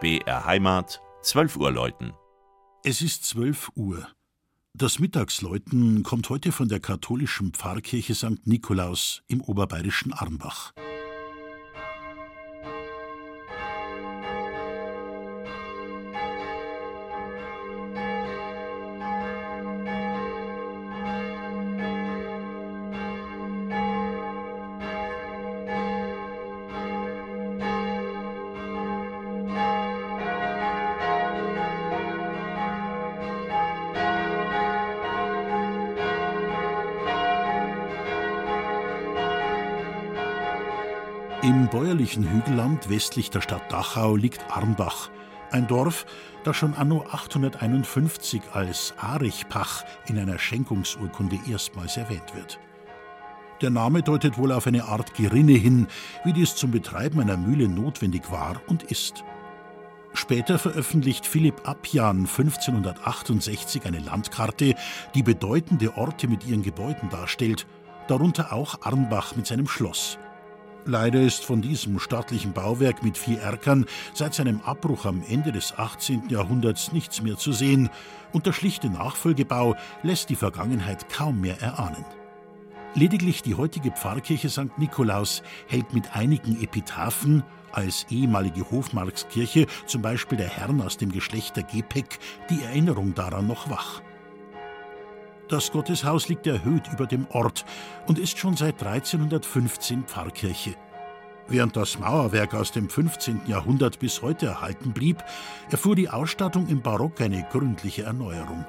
BR Heimat, 12 Uhr läuten. Es ist 12 Uhr. Das Mittagsläuten kommt heute von der katholischen Pfarrkirche St. Nikolaus im oberbayerischen Armbach. Im bäuerlichen Hügelland westlich der Stadt Dachau liegt Armbach, ein Dorf, das schon anno 851 als Arichpach in einer Schenkungsurkunde erstmals erwähnt wird. Der Name deutet wohl auf eine Art Gerinne hin, wie dies zum Betreiben einer Mühle notwendig war und ist. Später veröffentlicht Philipp Appian 1568 eine Landkarte, die bedeutende Orte mit ihren Gebäuden darstellt, darunter auch Armbach mit seinem Schloss. Leider ist von diesem staatlichen Bauwerk mit vier Erkern seit seinem Abbruch am Ende des 18. Jahrhunderts nichts mehr zu sehen, und der schlichte Nachfolgebau lässt die Vergangenheit kaum mehr erahnen. Lediglich die heutige Pfarrkirche St. Nikolaus hält mit einigen Epitaphen als ehemalige Hofmarkskirche, zum Beispiel der Herrn aus dem Geschlecht der Gepäck, die Erinnerung daran noch wach. Das Gotteshaus liegt erhöht über dem Ort und ist schon seit 1315 Pfarrkirche. Während das Mauerwerk aus dem 15. Jahrhundert bis heute erhalten blieb, erfuhr die Ausstattung im Barock eine gründliche Erneuerung.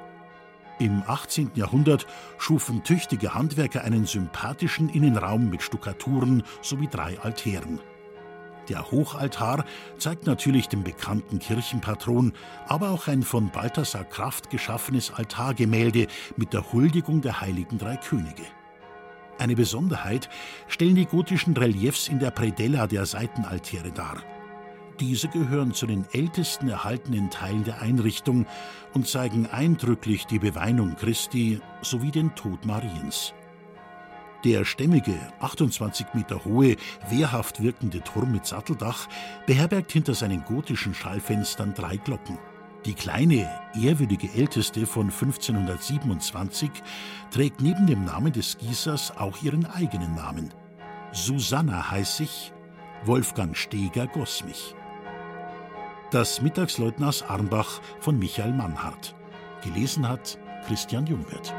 Im 18. Jahrhundert schufen tüchtige Handwerker einen sympathischen Innenraum mit Stuckaturen sowie drei Altären. Der Hochaltar zeigt natürlich den bekannten Kirchenpatron, aber auch ein von Balthasar Kraft geschaffenes Altargemälde mit der Huldigung der heiligen drei Könige. Eine Besonderheit stellen die gotischen Reliefs in der Predella der Seitenaltäre dar. Diese gehören zu den ältesten erhaltenen Teilen der Einrichtung und zeigen eindrücklich die Beweinung Christi sowie den Tod Mariens. Der stämmige, 28 Meter hohe, wehrhaft wirkende Turm mit Satteldach beherbergt hinter seinen gotischen Schallfenstern drei Glocken. Die kleine, ehrwürdige älteste von 1527 trägt neben dem Namen des Gießers auch ihren eigenen Namen. Susanna heißt ich, Wolfgang Steger goss mich. Das Mittagsleutners Armbach von Michael Mannhardt. Gelesen hat Christian Jungwirth.